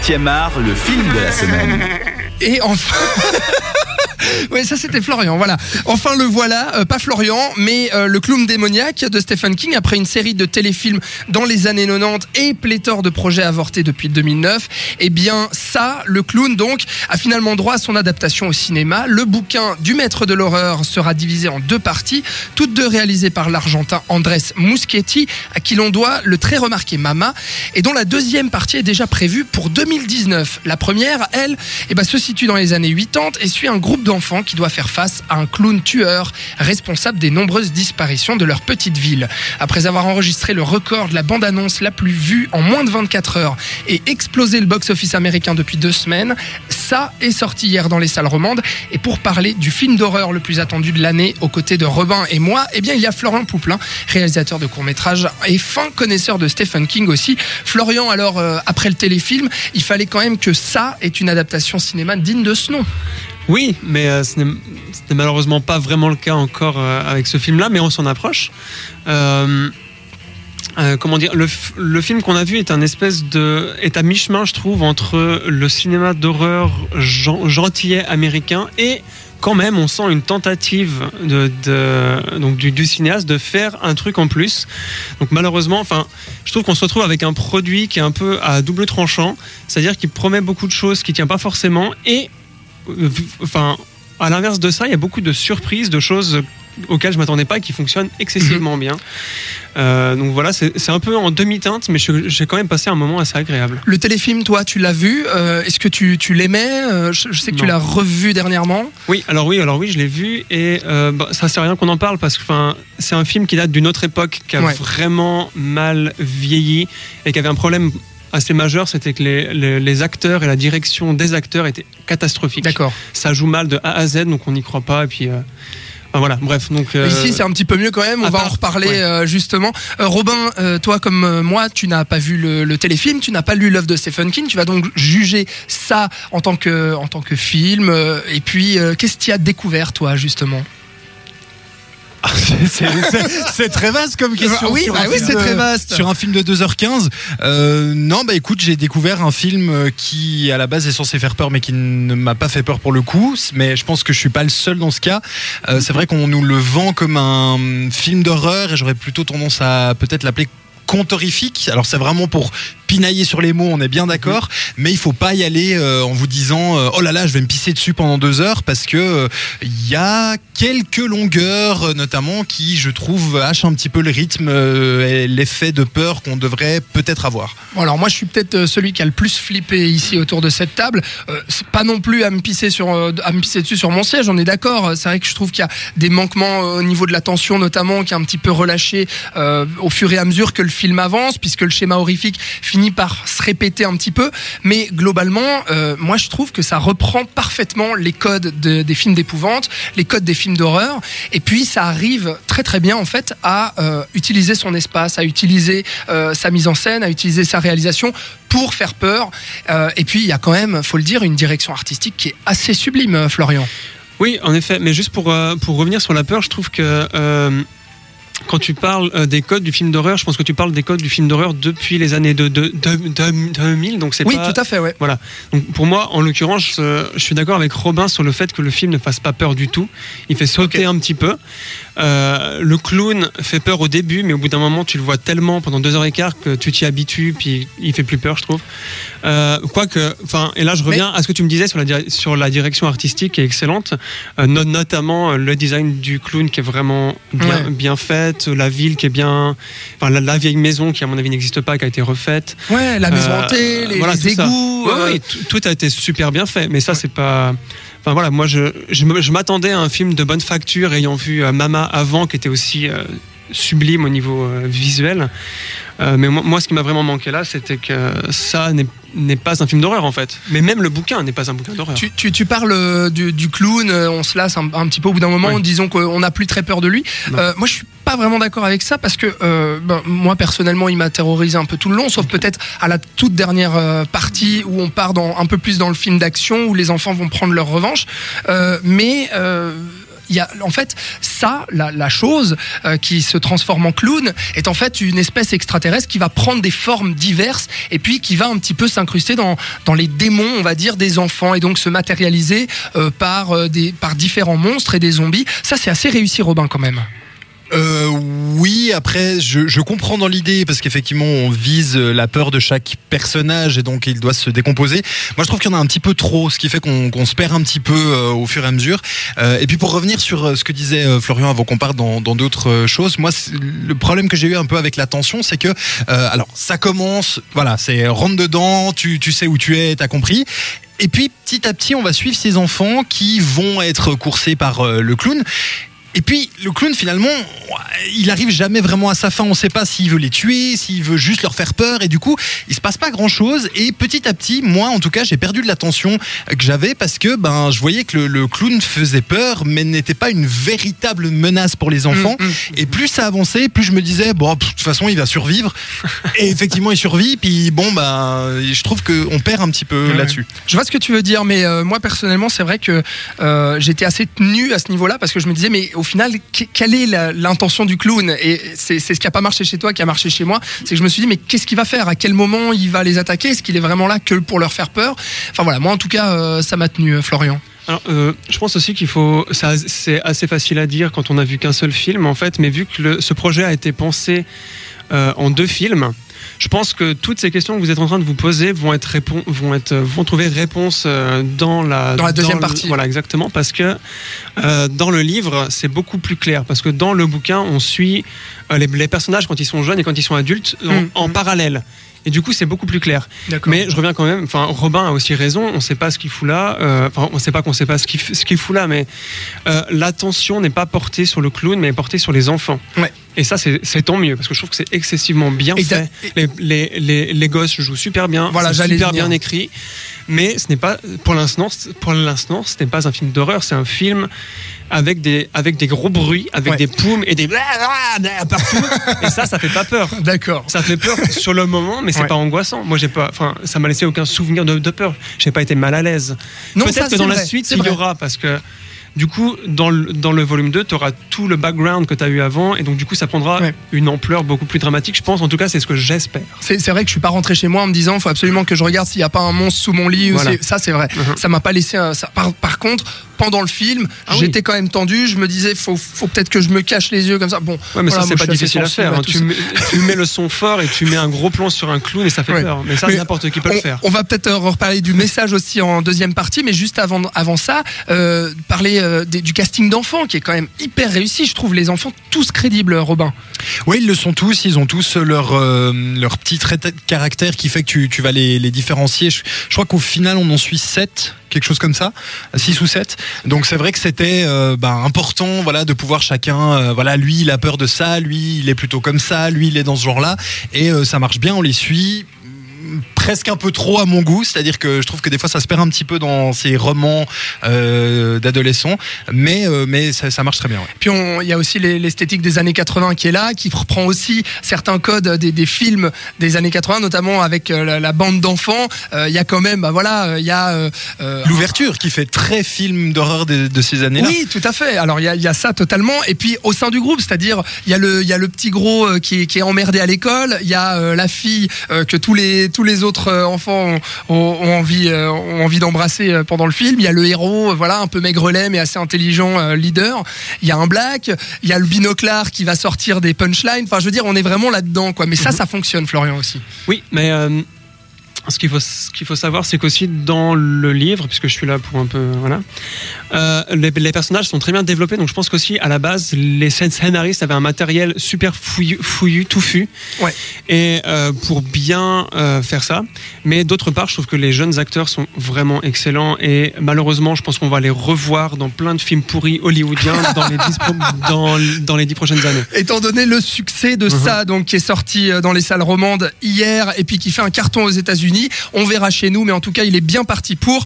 7e art, le film de la semaine. Et enfin. Oui, ça c'était Florian, voilà. Enfin le voilà, euh, pas Florian, mais euh, le clown démoniaque de Stephen King après une série de téléfilms dans les années 90 et pléthore de projets avortés depuis 2009. Eh bien ça, le clown donc, a finalement droit à son adaptation au cinéma. Le bouquin du maître de l'horreur sera divisé en deux parties, toutes deux réalisées par l'argentin Andrés Muschietti, à qui l'on doit le très remarqué Mama, et dont la deuxième partie est déjà prévue pour 2019. La première, elle, eh ben, se situe dans les années 80 et suit un groupe d'enfants qui doit faire face à un clown tueur responsable des nombreuses disparitions de leur petite ville. Après avoir enregistré le record de la bande-annonce la plus vue en moins de 24 heures et explosé le box-office américain depuis deux semaines, ça est sorti hier dans les salles romandes. Et pour parler du film d'horreur le plus attendu de l'année, aux côtés de Robin et moi, eh bien, il y a Florian Pouplin, réalisateur de courts-métrages et fin connaisseur de Stephen King aussi. Florian, alors, euh, après le téléfilm, il fallait quand même que ça est une adaptation cinéma digne de ce nom. Oui, mais euh, ce n'est malheureusement pas vraiment le cas encore euh, avec ce film-là, mais on s'en approche. Euh, comment dire, le, film qu'on a vu est un espèce de est à mi-chemin, je trouve, entre le cinéma d'horreur gentillet américain et quand même, on sent une tentative de, donc du, cinéaste de faire un truc en plus. Donc malheureusement, enfin, je trouve qu'on se retrouve avec un produit qui est un peu à double tranchant, c'est-à-dire qu'il promet beaucoup de choses qui tient pas forcément et enfin, à l'inverse de ça, il y a beaucoup de surprises, de choses auxquelles je m'attendais pas et qui fonctionnent excessivement bien. Euh, donc voilà, c'est un peu en demi-teinte, mais j'ai quand même passé un moment assez agréable. Le téléfilm, toi, tu l'as vu euh, Est-ce que tu, tu l'aimais euh, je, sais que tu l'as revu dernièrement. Oui, alors oui, alors oui, je l'ai vu et bah, ça sert à rien qu'on en parle parce que c'est un film qui date d'une autre époque, qui a vraiment mal vieilli et qui avait un problème assez majeur, c'était que les, les, acteurs et la direction des acteurs étaient catastrophiques. D'accord. Ça joue mal de A à Z, donc on n'y croit pas. Et puis. Euh, voilà, bref. Donc euh, ici, c'est un petit peu mieux quand même. On va en reparler euh, justement. Robin, toi comme moi, tu n'as pas vu le, le téléfilm, tu n'as pas lu l'œuvre de Stephen King. Tu vas donc juger ça en tant que en tant que film. et puis, qu'est-ce que tu as découvert toi justement? c'est très vaste comme question. Oui, bah oui c'est très vaste. Sur un film de 2h15. Euh, non, bah écoute, j'ai découvert un film euh, qui à la base est censé faire peur, mais qui ne m'a pas fait peur pour le coup. Mais je pense que je suis pas le seul dans ce cas. Euh, c'est vrai qu'on nous le vend comme un film d'horreur et j'aurais plutôt tendance à peut-être l'appeler contorifique. Alors c'est vraiment pour pinailler sur les mots, on est bien d'accord, mais il faut pas y aller euh, en vous disant euh, oh là là, je vais me pisser dessus pendant deux heures parce que il euh, y a quelques longueurs notamment qui, je trouve, hachent un petit peu le rythme et l'effet de peur qu'on devrait peut-être avoir. Bon, alors moi, je suis peut-être celui qui a le plus flippé ici autour de cette table. pas non plus à me pisser sur à me pisser dessus sur mon siège, on est d'accord. C'est vrai que je trouve qu'il y a des manquements au niveau de la tension notamment qui est un petit peu relâché au fur et à mesure que le film avance, puisque le schéma horrifique finit par se répéter un petit peu. Mais globalement, euh, moi je trouve que ça reprend parfaitement les codes des films d'épouvante, les codes des films d'horreur. Et puis ça arrive très très bien en fait à euh, utiliser son espace, à utiliser euh, sa mise en scène, à utiliser sa réalisation pour faire peur. et puis il y a quand même, faut le dire, une direction artistique qui est assez sublime, Florian. Oui, en effet. Mais juste pour, pour revenir sur la peur, je trouve que quand tu parles euh, des codes du film d'horreur, je pense que tu parles des codes du film d'horreur depuis les années de, de, 2000. Donc c'est oui, tout à fait, ouais. Voilà. Donc pour moi, en l'occurrence, euh, je suis d'accord avec Robin sur le fait que le film ne fasse pas peur du tout. Il fait sauter un petit peu. Euh, le clown fait peur au début, mais au bout d'un moment, tu le vois tellement pendant deux heures et quart que tu t'y habitues, puis il fait plus peur, je trouve. Euh, Quoique, enfin, et là je reviens à ce que tu me disais sur la, sur la direction artistique qui est excellente, euh, notamment le design du clown qui est vraiment bien, bien fait, la ville qui est bien, enfin la, vieille maison qui à mon avis n'existe pas, qui a été refaite. Ouais, la maison hantée, les, voilà, égouts. tout a été super bien fait, mais ça c'est pas Enfin voilà, moi je, je, m'attendais à un film de bonne facture ayant vu euh, Mama avant qui était aussi euh, sublime au niveau euh, visuel. mais moi, ce qui m'a vraiment manqué là, c'était que ça n'est pas un film d'horreur en fait. Mais même le bouquin n'est pas un bouquin d'horreur. Tu, tu, parles du, clown, on se lasse un, petit peu au bout d'un moment, disons qu'on n'a plus très peur de lui. moi je suis pas vraiment d'accord avec ça parce que euh, ben, moi personnellement il m'a terrorisé un peu tout le long sauf peut-être à la toute dernière euh, partie où on part dans, un peu plus dans le film d'action où les enfants vont prendre leur revanche euh, mais il y a, en fait, ça, la, la chose euh, qui se transforme en clown, est en fait une espèce extraterrestre qui va prendre des formes diverses et puis qui va un petit peu s'incruster dans, dans les démons, on va dire, des enfants et donc se matérialiser euh, par, euh, des, par différents monstres et des zombies. Ça, c'est assez réussi, Robin, quand même. Euh, oui, après, je, je comprends dans l'idée parce qu'effectivement, on vise la peur de chaque personnage et donc il doit se décomposer. Moi, je trouve qu'il y en a un petit peu trop, ce qui fait qu'on qu'on se perd un petit peu euh, au fur et à mesure. Euh, et puis, pour revenir sur euh, ce que disait euh, Florian avant qu'on parte dans d'autres euh, choses, moi, le problème que j'ai eu un peu avec l'attention, c'est que, alors, ça commence, voilà, c'est rentre dedans, tu, tu sais où tu es, t'as compris. Et puis, petit à petit, on va suivre ces enfants qui vont être coursés par le clown. Et puis le clown finalement, il arrive jamais vraiment à sa fin. On ne sait pas s'il veut les tuer, s'il veut juste leur faire peur. Et du coup, il se passe pas grand chose. Et petit à petit, moi en tout cas, j'ai perdu de l'attention que j'avais parce que ben je voyais que le, le clown faisait peur, mais n'était pas une véritable menace pour les enfants. Mm, mm. Et plus ça avançait, plus je me disais bon, de toute façon, il va survivre. Et effectivement, il survit. Puis bon, ben je trouve qu'on perd un petit peu là-dessus. Je vois ce que tu veux dire, mais euh, moi personnellement, c'est vrai que euh, j'étais assez tenu à ce niveau-là parce que je me disais, mais au final, que- quelle est l'intention du clown? Et c'est ce qui a pas marché chez toi qui a marché chez moi. C'est que je me suis dit, mais qu'est-ce qu'il va faire? À quel moment il va les attaquer? Est-ce qu'il est vraiment là que pour leur faire peur? Enfin voilà, moi en tout cas, euh, ça m'a tenu, euh, Florian. Euh, je pense aussi qu'il faut. C'est assez facile à dire quand on a vu qu'un seul film, en fait, mais vu que ce projet a été pensé en deux films, je pense que toutes ces questions que vous êtes en train de vous poser vont être vont être vont trouver réponse euh, dans la Dans la deuxième partie. Voilà, exactement, parce que euh, dans le livre, c'est beaucoup plus clair, parce que dans le bouquin, on suit euh, les, les personnages quand ils sont jeunes et quand ils sont adultes en, Mm. en parallèle. Et du coup, c'est beaucoup plus clair. Mais je reviens quand même. Enfin, Robin a aussi raison. On ne sait pas ce qu'il fout là. euh, Enfin, on ne sait pas qu'on ne sait pas ce qu'il qu'il fout là. Mais euh, l'attention n'est pas portée sur le clown, mais est portée sur les enfants. Ouais. Et ça, c'est tant mieux parce que je trouve que c'est excessivement bien Et fait. Les, les, les, les gosses jouent super bien. Voilà, super bien écrit. Mais ce n'est pas, pour l'instant, pour l'instant, ce n'est pas un film d'horreur. C'est un film avec des, avec des gros bruits, avec Ouais. des poums et des partout. et ça, ça fait pas peur. D'accord. Ça fait peur sur le moment, mais c'est Ouais. pas angoissant. Moi, j'ai pas, enfin, ça m'a laissé aucun souvenir de, de peur. J'ai pas été mal à l'aise. Peut-être que dans la suite, il y aura, parce que du coup, dans le, dans le volume 2, tu auras tout le background que tu as eu avant, et donc du coup, ça prendra Ouais. une ampleur beaucoup plus dramatique. Je pense, en tout cas, c'est ce que j'espère. C'est vrai que je suis pas rentré chez moi en me disant faut absolument que je regarde s'il y a pas un monstre sous mon lit. Voilà. Ça c'est vrai. Mhm. Ça m'a pas laissé. un- ça. Par, par contre, pendant le film, Ah oui. j'étais quand même tendu. Je me disais faut, faut peut-être que je me cache les yeux comme ça. Bon. Ouais, mais voilà, ça, c'est pas difficile à faire. hein. Tu, mets, tu mets le son fort et tu mets un gros plan sur un clown et ça fait Ouais. peur. Mais ça, n'importe qui peut le faire. on va peut-être reparler du message aussi en deuxième partie, mais juste avant, avant ça, euh, parler euh, du casting d'enfants qui est quand même hyper réussi. Je trouve les enfants tous crédibles, Robin. Oui, ils le sont tous. Ils ont tous leur, euh, leur petit trait de caractère qui fait que tu, tu vas les, différencier. Je, crois qu'au final, on en suit 7, quelque chose comme ça, 6 ou 7. Donc c'est vrai que c'était euh, bah, important voilà, de pouvoir chacun, euh, voilà, lui il a peur de ça, lui il est plutôt comme ça, lui il est dans ce genre-là. Et ça marche bien, on les suit presque un peu trop à mon goût, c'est-à-dire que je trouve que des fois ça se perd un petit peu dans ces romans euh, d'adolescents, mais, euh, mais ça, ça marche très bien. ouais. Puis il y a aussi les- l'esthétique des années 80 qui est là, qui reprend aussi certains codes des, des films des années 80, notamment avec euh, la, la bande d'enfants. Euh, Il y a quand même, bah voilà, il y a L'ouverture qui fait très film d'horreur de, de ces années-là. Oui, tout à fait. Alors il y a, il y a ça totalement. Et puis au sein du groupe, c'est-à-dire il y a le il y a le petit gros qui est, qui est emmerdé à l'école. Il y a la fille que tous les tous les autres euh, enfants ont, ont- ont envie euh, ont envie d'embrasser euh, pendant le film. Il y a le héros, voilà, un peu maigrelet mais assez intelligent leader. Il y a un black. Il y a le binoclard qui va sortir des punchlines. Enfin, je veux dire, on est vraiment là-dedans, quoi. Mais ça, ça fonctionne, Florian aussi. Oui, mais euh, ce qu'il faut, ce qu'il faut savoir, c'est qu'aussi dans le livre, puisque je suis là pour un peu. Voilà, euh, les, les personnages sont très bien développés, donc je pense qu'aussi, à la base, les scén- scénaristes avaient un matériel super fouillu, fouillu touffu. Ouais. Et euh, pour bien euh, faire ça. Mais d'autre part, je trouve que les jeunes acteurs sont vraiment excellents, et malheureusement, je pense qu'on va les revoir dans plein de films pourris hollywoodiens dans les dix, pro- dans, dans les dix prochaines années. Étant donné le succès de Mhm. ça, donc qui est sorti dans les salles romandes hier et puis qui fait un carton aux On verra chez nous, mais en tout cas, il est bien parti pour.